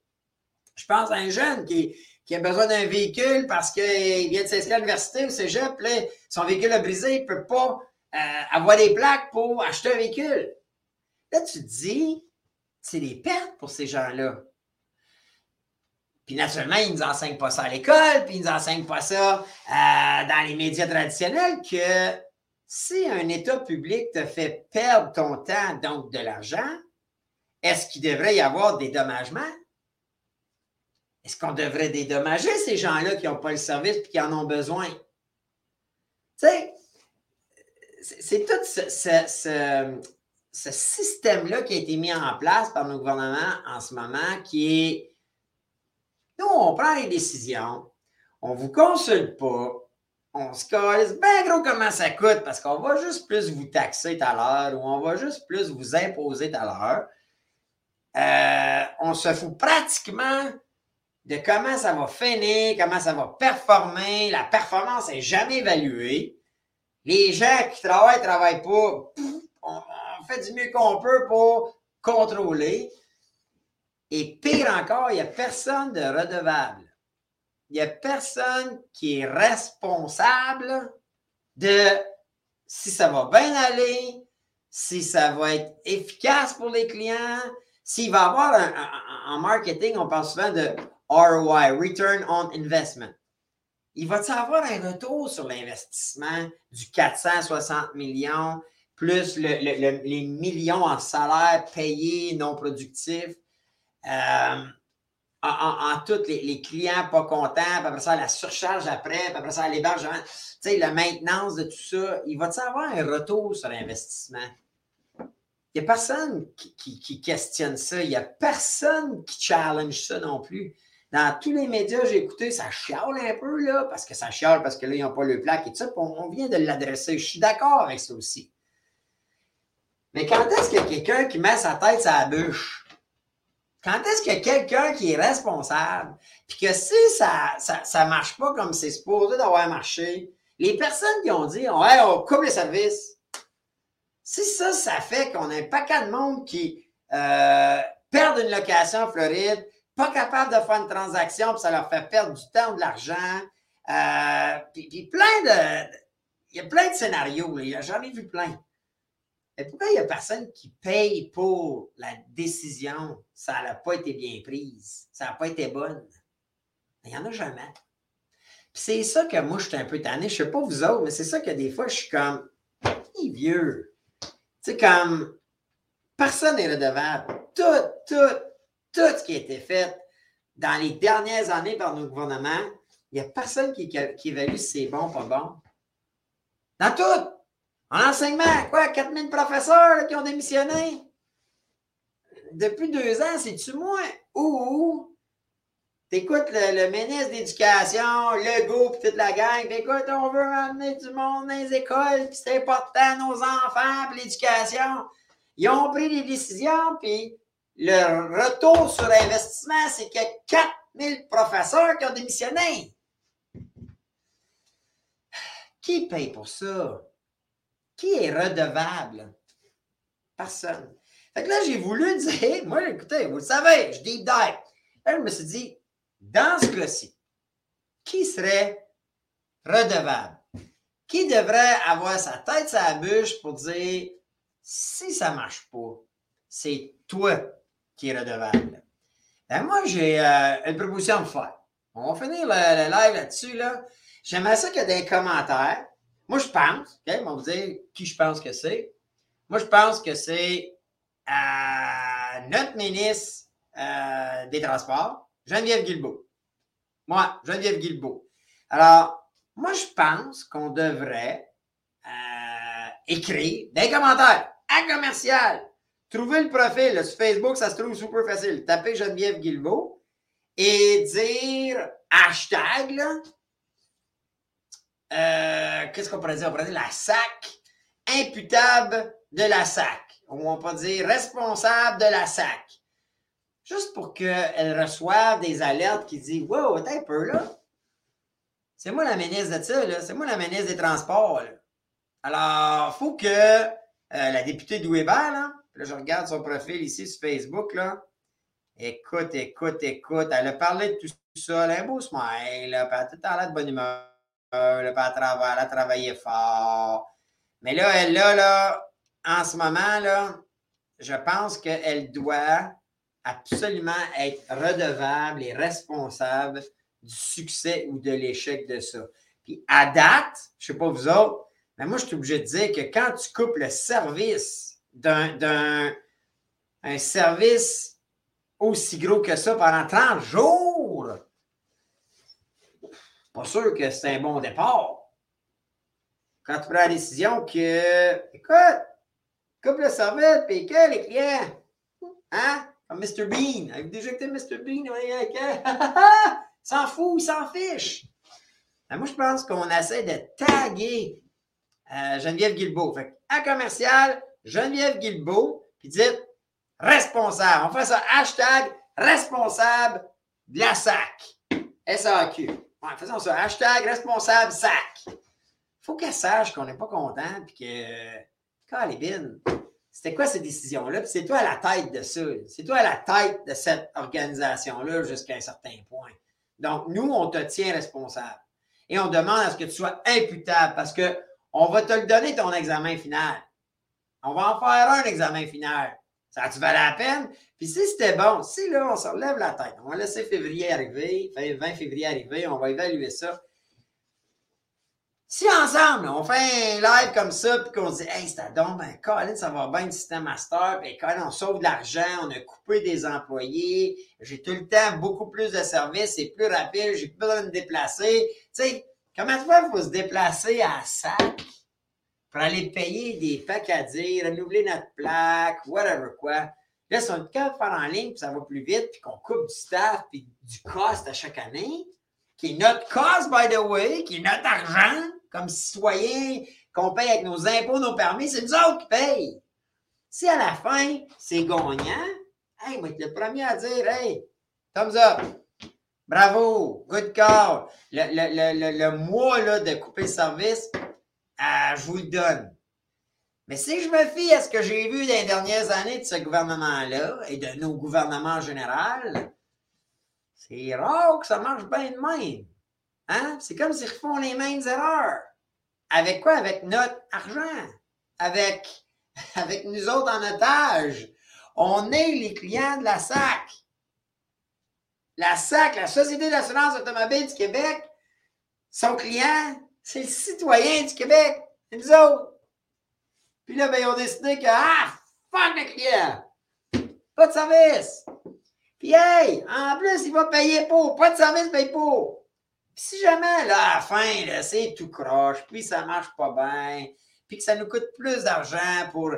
Je pense à un jeune qui, qui a besoin d'un véhicule parce qu'il vient de s'inscrire à l'université ou cégep, là, son véhicule a brisé, il ne peut pas euh, avoir des plaques pour acheter un véhicule. Là, tu te dis, c'est des pertes pour ces gens-là. Puis naturellement, ils ne nous enseignent pas ça à l'école, puis ils ne nous enseignent pas ça euh, dans les médias traditionnels, que si un État public te fait perdre ton temps, donc de l'argent, est-ce qu'il devrait y avoir des dommagements? Est-ce qu'on devrait dédommager ces gens-là qui n'ont pas le service et qui en ont besoin? Tu sais, c'est tout ce, système-là qui a été mis en place par nos gouvernements en ce moment, qui est, nous, on prend les décisions, on ne vous consulte pas, on se casse bien gros comment ça coûte parce qu'on va juste plus vous taxer tout à l'heure ou on va juste plus vous imposer tout à l'heure. Euh, on se fout pratiquement de comment ça va finir, comment ça va performer. La performance n'est jamais évaluée. Les gens qui travaillent, travaillent pas. On, fait du mieux qu'on peut pour contrôler. Et pire encore, il n'y a personne de redevable. Il n'y a personne qui est responsable de si ça va bien aller, si ça va être efficace pour les clients, s'il va y avoir un, en marketing, on parle souvent de ROI, Return on Investment il va-t-il avoir un retour sur l'investissement du 460 millions plus les millions en salaire payés non productifs? Euh, en, en, les, clients pas contents, puis après ça, la surcharge après, puis après ça, l'hébergement, tu sais, la maintenance de tout ça, il va-t-il avoir un retour sur l'investissement? Il n'y a personne qui, questionne ça. Il n'y a personne qui challenge ça non plus. Dans tous les médias, j'ai écouté, ça chiale un peu, là, parce que ça chiale, parce que là, ils n'ont pas le plaque et tout ça. On, vient de l'adresser. Je suis d'accord avec ça aussi. Mais quand est-ce qu'il y a quelqu'un qui met sa tête sur la bûche? Quand est-ce a quelqu'un qui est responsable? Puis que si ça ça, ça marche pas comme c'est supposé d'avoir marché, les personnes qui ont dit Ouais, on coupe les services, si ça, ça fait qu'on a un paquet de monde qui euh, perdent une location en Floride, pas capable de faire une transaction, puis ça leur fait perdre du temps, de l'argent, euh, puis, plein de. Il y a plein de scénarios, j'en ai vu plein. Pourquoi il n'y a personne qui paye pour la décision? Ça n'a pas été bien prise. Ça n'a pas été bonne. Il n'y en a jamais. Puis c'est ça que moi, je suis un peu tanné. Je ne sais pas vous autres, mais c'est ça que des fois, je suis comme, vieux. Tu sais, comme, personne n'est redevable. Tout, tout, tout ce qui a été fait dans les dernières années par nos gouvernements, il n'y a personne qui, qui évalue si c'est bon ou pas bon. Dans tout. En enseignement, quoi, 4000 professeurs qui ont démissionné? Depuis deux ans, c'est-tu moins? Ou, t'écoutes le, ministre d'Éducation, le groupe, toute la gang, écoute, on veut amener du monde dans les écoles, puis c'est important, nos enfants, puis l'éducation. Ils ont pris des décisions, puis le retour sur investissement, c'est a 4000 professeurs qui ont démissionné. Qui paye pour ça? Qui est redevable? Personne. Fait que là, j'ai voulu dire, [LAUGHS] moi, écoutez, vous le savez, je deep dive. Là, je me suis dit, dans ce cas-ci, qui serait redevable? Qui devrait avoir sa tête la bûche pour dire, si ça ne marche pas, c'est toi qui es redevable? Ben moi, j'ai euh, une proposition à faire. On va finir le, live là-dessus. Là. J'aimerais ça qu'il y ait des commentaires. Moi, je pense, OK, on va vous dire qui je pense que c'est. Moi, je pense que c'est euh, notre ministre euh, des Transports, Geneviève Guilbeault. Moi, Geneviève Guilbeault. Alors, moi, je pense qu'on devrait euh, écrire des commentaires à commercial. Trouver le profil sur Facebook, ça se trouve super facile. Tapez Geneviève Guilbeault et dire hashtag, euh, qu'est-ce qu'on pourrait dire? On pourrait dire la SAC, imputable de la SAC. Ou on peut dire responsable de la SAC. Juste pour qu'elle reçoive des alertes qui disent Wow, attends un peu là. C'est moi la ministre de ça, là. C'est moi la ministre des Transports. Là. Alors, il faut que euh, la députée Douéba, là, là, je regarde son profil ici sur Facebook, là. Écoute, écoute, écoute. Elle a parlé de tout ça. Elle a un beau smile, là, elle a tout le temps de bonne humeur elle a travaillé fort. Mais là, elle, là, là, en ce moment, là, je pense qu'elle doit absolument être redevable et responsable du succès ou de l'échec de ça. Puis à date, je ne sais pas vous autres, mais moi, je suis obligé de dire que quand tu coupes le service d'un un service aussi gros que ça pendant 30 jours, pas sûr que c'est un bon départ. Quand tu prends la décision que, écoute, coupe le serviette, puis que les clients, hein, comme Mr. Bean, avez-vous déjà écouté Mr. Bean? [LAUGHS] s'en fout, il s'en fiche. Ben, moi, je pense qu'on essaie de taguer euh, Geneviève Guilbeault. Fait à commercial, Geneviève Guilbeault, puis dites responsable. On fait ça, hashtag responsable de la SAC. SAQ. Faisons ça. Hashtag responsable sac. faut qu'elle sache qu'on n'est pas content puis que. Calibine, c'était quoi cette décision-là? Puis c'est toi à la tête de ça. C'est toi à la tête de cette organisation-là jusqu'à un certain point. Donc, nous, on te tient responsable. Et on demande à ce que tu sois imputable parce qu'on va te le donner ton examen final. On va en faire un examen final. Ça a-tu valait la peine? Puis si c'était bon, si là, on se relève la tête, on va laisser février arriver, 20 février arriver, on va évaluer ça. Si ensemble, on fait un live comme ça, puis qu'on dit, hey, c'était donc, ben, Colin, ça va bien le système master, puis Colin, on sauve de l'argent, on a coupé des employés, j'ai tout le temps beaucoup plus de services, c'est plus rapide, j'ai plus besoin de me déplacer. Tu sais, comment tu vois, il faut se déplacer à sac? Pour aller payer des dire, renouveler notre plaque, whatever quoi. Là, si on est capable de faire en ligne, puis ça va plus vite, puis qu'on coupe du staff, puis du cost à chaque année, qui est notre cost, by the way, qui est notre argent, comme citoyen, qu'on paye avec nos impôts, nos permis, c'est nous autres qui payent. Si à la fin, c'est gagnant, hey, moi, je le premier à dire, hey, thumbs up, bravo, good call. Le, le, le, le mois là, de couper le service, euh, je vous le donne. Mais si je me fie à ce que j'ai vu dans les dernières années de ce gouvernement-là et de nos gouvernements en général, c'est rare que ça marche bien de même. Hein? C'est comme s'ils refont les mêmes erreurs. Avec quoi? Avec notre argent. Avec, [LAUGHS] avec nous autres en otage. On est les clients de la SAC. La SAC, la Société d'assurance automobile du Québec, son client, c'est le citoyen du Québec. C'est nous autres. Puis là, ben, ils ont décidé que, ah, fuck le client. Pas de service. Puis, hey, en plus, il va payer pour. Pas de service, paye pour. Puis si jamais, là, à la fin, là, c'est tout croche, puis ça marche pas bien, puis que ça nous coûte plus d'argent pour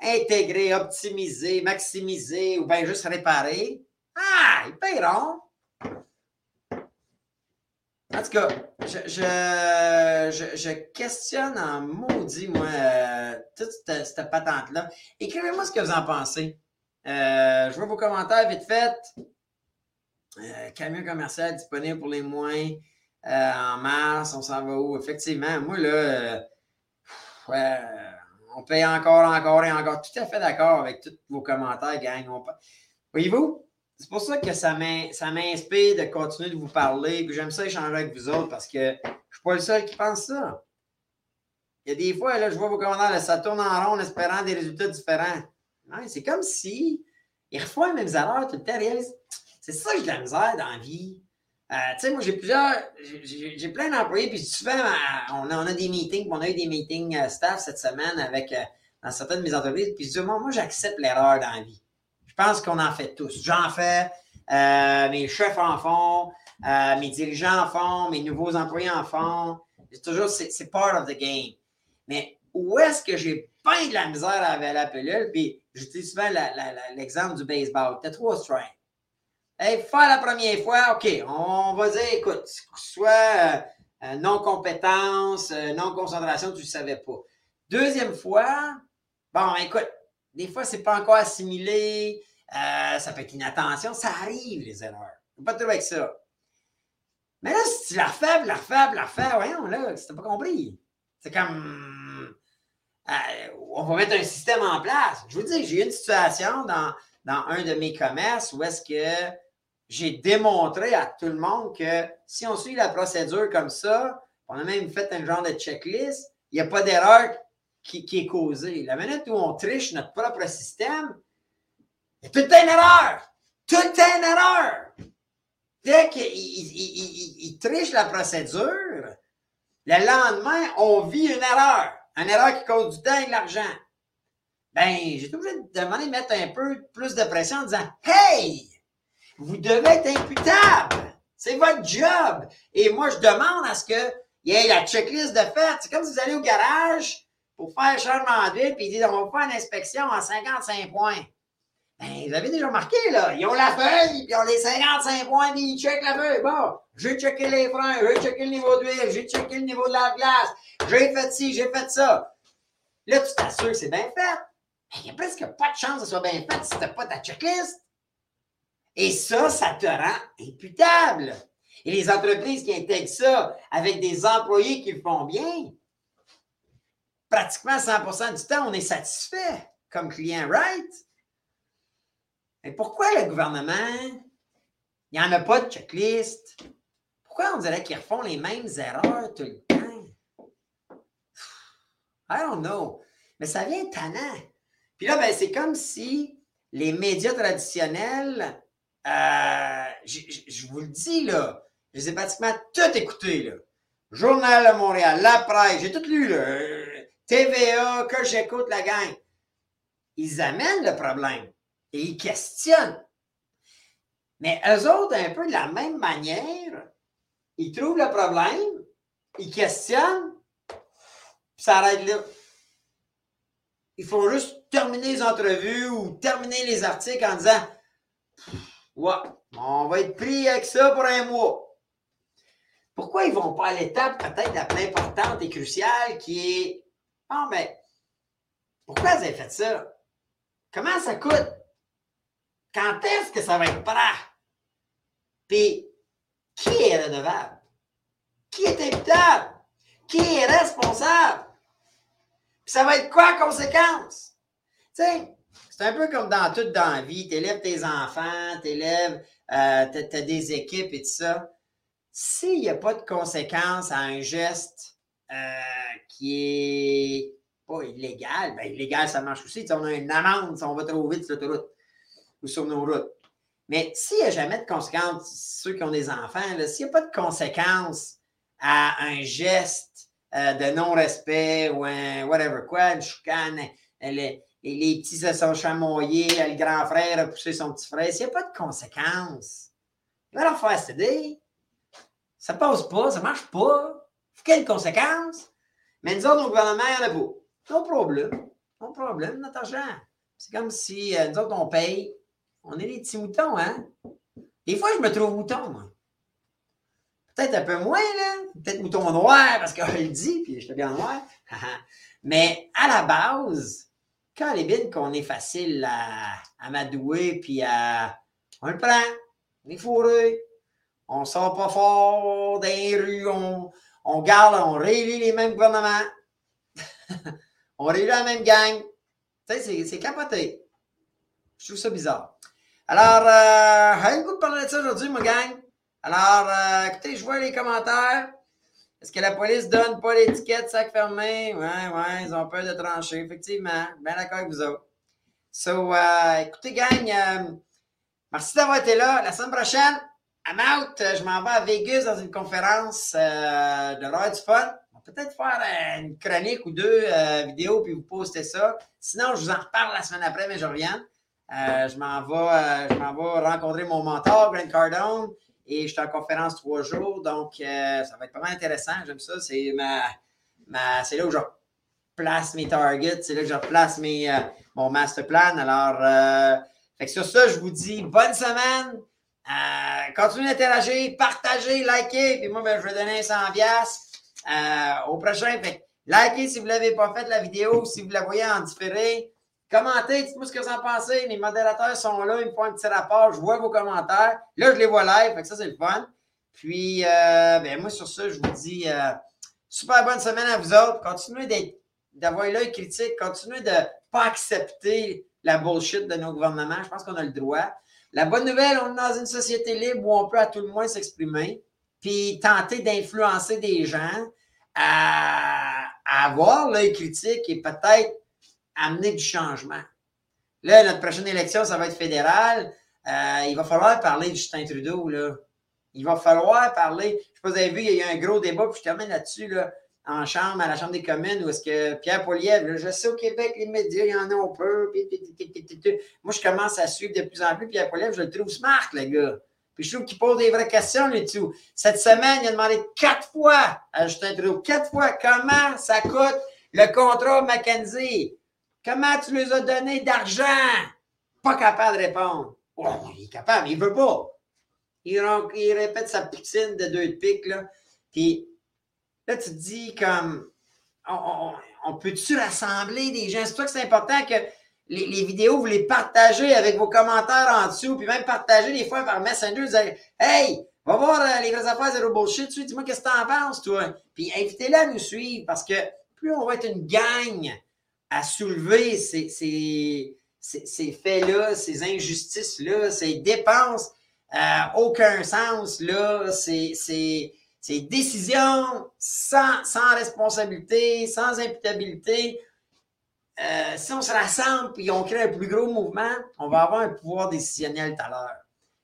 intégrer, optimiser, maximiser ou bien juste réparer, ah, ils paieront. En tout cas, je, je, questionne en maudit, moi, euh, toute cette, patente-là. Écrivez-moi ce que vous en pensez. Euh, je vois vos commentaires vite fait. Euh, camion commercial disponible pour les moins en mars. On s'en va où? Effectivement, moi, là, on paye encore, encore et encore. Tout à fait d'accord avec tous vos commentaires, gang. Voyez-vous? C'est pour ça que ça m'inspire de continuer de vous parler. J'aime ça échanger avec vous autres parce que je ne suis pas le seul qui pense ça. Il y a des fois, là, je vois vos commentaires, ça tourne en rond en espérant des résultats différents. c'est comme si ils refont les mêmes erreurs tout le temps. C'est ça que j'ai de la misère dans la vie. Euh, tu sais, moi, j'ai plusieurs, j'ai plein d'employés, puis souvent, euh, on a, on a des meetings, on a eu des meetings euh, staff cette semaine avec, dans certaines de mes entreprises, puis je dis, moi, moi j'accepte l'erreur dans la vie. Je pense qu'on en fait tous. J'en fais, euh, mes chefs en font, euh, mes dirigeants en font, mes nouveaux employés en font. C'est toujours, c'est part of the game. Mais où est-ce que j'ai pas de la misère avec la pilule? Puis j'utilise souvent l'exemple du baseball. T'as trois strikes. Faire la première fois, OK, on va dire, écoute, soit euh, non-compétence, non-concentration, tu ne savais pas. Deuxième fois, bon, écoute, des fois, c'est pas encore assimilé, euh, ça peut être inattention, ça arrive, les erreurs. Pas trop avec ça. Mais là, si tu la refais, la refais, la refais, voyons, là, tu pas compris. C'est comme. Euh, on va mettre un système en place. Je vous dis, j'ai eu une situation dans, un de mes commerces où est-ce que j'ai démontré à tout le monde que si on suit la procédure comme ça, on a même fait un genre de checklist, il n'y a pas d'erreur qui, qui, est causée. La minute où on triche notre propre système, tout une erreur. Tout une erreur. Dès qu'il il, triche la procédure, le lendemain, on vit une erreur. Une erreur qui cause du temps et de l'argent. Ben, j'ai été obligé de mettre un peu plus de pression en disant Hey! Vous devez être imputable. C'est votre job. Et moi, je demande à ce qu'il y ait la checklist de fait. C'est comme si vous allez au garage pour faire changement d'huile, puis ils disent on va faire une inspection en 55 points. Ben, vous avez déjà remarqué, là, ils ont la feuille, puis ils ont les 55 points, puis ils checkent la feuille. Bon, j'ai checké les freins, j'ai checké le niveau d'huile, j'ai checké le niveau de la glace, j'ai fait ci, j'ai fait ça. Là, tu t'assures que c'est bien fait. Mais il n'y a presque pas de chance que ce soit bien fait si tu n'as pas ta checklist. Et ça, ça te rend imputable. Et les entreprises qui intègrent ça avec des employés qui le font bien, pratiquement 100% du temps, on est satisfait comme client, right? Mais pourquoi le gouvernement, il n'y en a pas de checklist? Pourquoi on dirait qu'ils refont les mêmes erreurs tout le temps? I don't know. Mais ça vient tannant. Puis là, ben, c'est comme si les médias traditionnels, euh, je vous le dis, là, je les ai pratiquement tout écoutés, là. Journal de Montréal, La Presse, j'ai tout lu, là. TVA, que j'écoute la gang. Ils amènent le problème et ils questionnent. Mais eux autres, un peu de la même manière, ils trouvent le problème, ils questionnent, puis ça arrête là. ils font juste terminer les entrevues ou terminer les articles en disant Ouais, on va être pris avec ça pour un mois. Pourquoi ils ne vont pas à l'étape peut-être la plus importante et cruciale qui est Ah, mais pourquoi vous avez fait ça? Comment ça coûte? Quand est-ce que ça va être prêt? Puis, qui est redevable? Qui est imputable? Qui est responsable? Puis ça va être quoi conséquence? Tu sais, c'est un peu comme dans toute dans la vie. Tu élèves tes enfants, tu élèves, euh, tu as des équipes et tout ça. S'il n'y a pas de conséquence à un geste euh, qui est pas illégal, bien illégal, ça marche aussi. on a une amende si on va trop vite sur l'autoroute ou sur nos routes. Mais s'il n'y a jamais de conséquences, ceux qui ont des enfants, s'il n'y a pas de conséquences à un geste euh, de non-respect ou un whatever quoi, une chicane, les, les petits se sont chamoyés, le grand frère a poussé son petit frère, s'il n'y a pas de conséquences, il va leur faire céder. Ça passe pas, ça marche pas. Il faut qu'il y ait une conséquence. Mais nous autres, au gouvernement, il y en a pas. Non problème. Non problème, notre argent. C'est comme si euh, nous autres, on paye. On est des petits moutons, hein? Des fois, je me trouve mouton, moi. Peut-être un peu moins, là. Peut-être mouton noir, parce qu'elle le dit, puis je suis bien noir. [LAUGHS] Mais à la base, quand les bines qu'on est facile à, à m'adouer, puis à. On le prend. On est fourré. On sort pas fort dans les rues. On, on garde, on réélit les mêmes gouvernements. [LAUGHS] on réélit la même gang. Tu sais, c'est capoté. Je trouve ça bizarre. Alors, euh, j'ai le goût de parler de ça aujourd'hui, ma gang. Alors, euh, écoutez, je vois les commentaires. Est-ce que la police donne pas l'étiquette sac fermé? Ouais, ouais, ils ont peur de trancher, effectivement. Bien d'accord avec vous autres. So, euh, écoutez, gang, euh, merci d'avoir été là. La semaine prochaine, I'm out. Je m'en vais à Vegas dans une conférence de l'heure du fun. On va peut-être faire une chronique ou deux vidéos puis vous poster ça. Sinon, je vous en reparle la semaine après, mais je reviens. Je m'en vais, m'en vais rencontrer mon mentor, Grant Cardone. Et je suis en conférence trois jours, donc euh, ça va être mal intéressant. J'aime ça. C'est ma, ma là où je place mes targets, c'est là que je place mes, euh, mon master plan. Alors, euh, sur ça, je vous dis bonne semaine. continuez d'interagir, partagez, likez. Puis moi, ben, je vais donner 100 au prochain. Likez si vous ne l'avez pas fait la vidéo, si vous la voyez en différé. Commentez, dites-moi ce que vous en pensez. Les modérateurs sont là, ils me font un petit rapport, je vois vos commentaires. Là, je les vois live, ça, c'est le fun. Puis, euh, ben, moi, sur ça, je vous dis euh, super bonne semaine à vous autres. Continuez d'avoir l'œil critique, continuez de ne pas accepter la bullshit de nos gouvernements. Je pense qu'on a le droit. La bonne nouvelle, on est dans une société libre où on peut à tout le moins s'exprimer, puis tenter d'influencer des gens à avoir l'œil critique et peut-être amener du changement. Là, notre prochaine élection, ça va être fédérale. Euh, il va falloir parler de Justin Trudeau. Là. Il va falloir parler. Je ne sais pas si vous avez vu, il y a eu un gros débat, puis je termine là-dessus, là, en chambre, à la Chambre des communes, où est-ce que Pierre Poilievre, je sais au Québec, les médias, il y en a un peu. Moi, je commence à suivre de plus en plus Pierre Poilievre, je le trouve smart, le gars. Puis je trouve qu'il pose des vraies questions là-dessus. Cette semaine, il a demandé quatre fois à Justin Trudeau, quatre fois, comment ça coûte le contrat Mackenzie. Comment tu les as donné d'argent? Pas capable de répondre. Oh, il est capable, il veut pas. Il, répète sa poutine de deux de pique, là. Puis là, tu te dis comme on, peut-tu rassembler des gens? C'est toi que c'est important que les, vidéos, vous les partagez avec vos commentaires en dessous, puis même partager des fois par Messenger, Hey, va voir euh, les vraies affaires zéro bullshit, dis-moi qu'est-ce que t'en penses, toi. Puis invitez-les à nous suivre parce que plus on va être une gang à soulever ces, ces, ces, faits-là, ces injustices-là, ces dépenses euh, aucun sens, là, ces, décisions sans, sans, responsabilité, sans imputabilité. Euh, si on se rassemble et on crée un plus gros mouvement, on va avoir un pouvoir décisionnel tout à l'heure.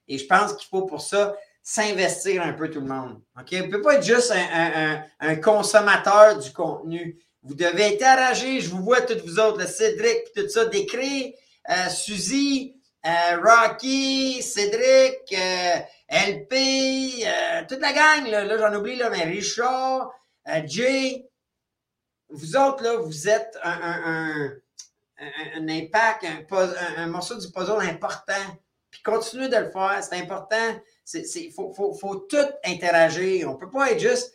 Et je pense qu'il faut pour ça s'investir un peu tout le monde. On ne peut pas être juste un, un consommateur du contenu. Vous devez interagir. Je vous vois toutes vous autres, Cédric, tout ça, d'écrire. Euh, Suzy, euh, Rocky, Cédric, euh, LP, toute la gang, là, j'en oublie, là, mais Richard, Jay. Vous autres, là, vous êtes un, un, impact, un, morceau du puzzle important. Puis continuez de le faire, c'est important. Il faut, faut, faut, tout interagir. On ne peut pas être juste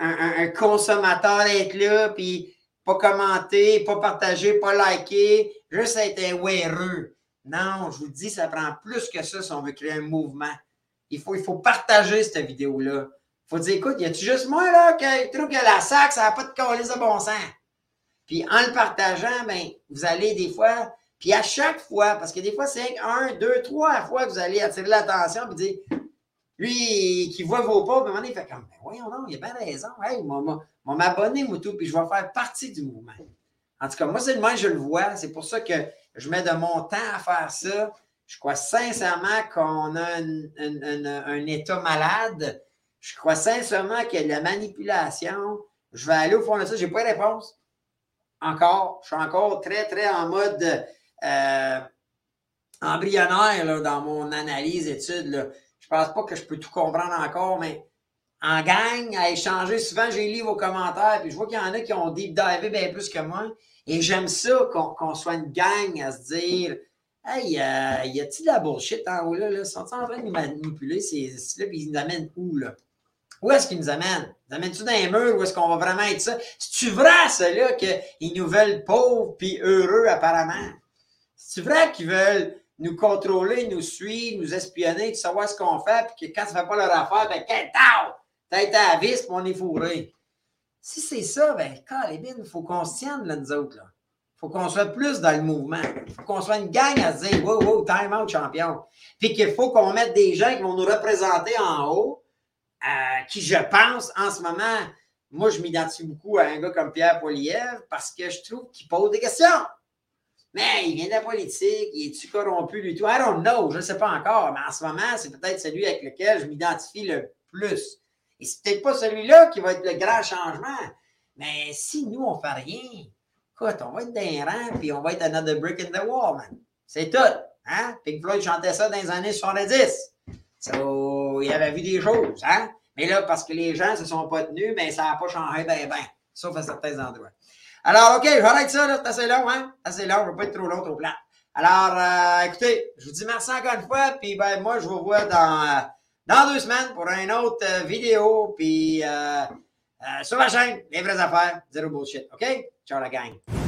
un, consommateur, être là, puis pas commenter, pas partager, pas liker, juste être un weareux. Non, je vous dis, ça prend plus que ça si on veut créer un mouvement. Il faut, il faut partager cette vidéo-là. Il faut dire, écoute, y a-tu juste moi là qui trouve que la sac, ça n'a pas de colis de bon sens? Puis en le partageant, ben, vous allez des fois, puis à chaque fois, parce que des fois, c'est un, deux, trois fois que vous allez attirer l'attention et dire lui qui voit vos pas, à un moment il fait comme ben voyons non, il a bien raison. Hey, mon m'abonner, moi tout, puis je vais faire partie du mouvement. En tout cas, moi, c'est le moins je le vois. C'est pour ça que je mets de mon temps à faire ça. Je crois sincèrement qu'on a un, état malade. Je crois sincèrement qu'il y a de la manipulation. Je vais aller au fond de ça. Je n'ai pas de réponse encore, je suis encore très, très en mode euh, embryonnaire dans mon analyse, étude. Là. Je pense pas que je peux tout comprendre encore, mais en gang, à échanger, souvent j'ai lu vos commentaires, puis je vois qu'il y en a qui ont deep divé bien plus que moi. Et j'aime ça qu'on soit une gang à se dire Hey, euh, y a-t-il de la bullshit en haut là? là? Sont ils en train de nous manipuler ces là puis ils nous amènent où là? Où est-ce qu'ils nous amènent? Nous amènent-tu dans les murs? Où est-ce qu'on va vraiment être ça? C'est-tu vrai, ça, là, qu'ils nous veulent pauvres puis heureux, apparemment? C'est vrai qu'ils veulent nous contrôler, nous suivre, nous espionner, savoir ce qu'on fait, puis que quand ça ne fait pas leur affaire, ben, qu'est-ce Tête à la vis, puis on est fourré. Si c'est ça, ben, il faut qu'on se tienne, là, nous autres, là. faut qu'on soit plus dans le mouvement. Il faut qu'on soit une gang à se dire, wow, wow, time out, champion. Puis qu'il faut qu'on mette des gens qui vont nous représenter en haut, euh, qui, je pense, en ce moment, moi, je m'identifie beaucoup à un gars comme Pierre Poilievre parce que je trouve qu'il pose des questions. Mais il vient de la politique, il est-tu corrompu du tout? I don't know, je ne sais pas encore, mais en ce moment, c'est peut-être celui avec lequel je m'identifie le plus. Et c'est peut-être pas celui-là qui va être le grand changement. Mais si nous, on ne fait rien, écoute, on va être dans un rang, puis on va être another brick in the wall, man. C'est tout. Hein? Pink Floyd chantait ça dans les années 70. So, il avait vu des choses, hein? Mais là, parce que les gens ne se sont pas tenus, mais ça n'a pas changé ben ben, sauf à certains endroits. Alors, OK, j'arrête ça, là, c'est assez long, hein? Assez long, je veux pas être trop long, trop plat. Alors, euh, écoutez, je vous dis merci encore une fois, puis ben moi, je vous vois dans, euh, dans deux semaines pour une autre euh, vidéo, puis sur la chaîne, les vraies affaires, zéro bullshit, OK? Ciao la gang!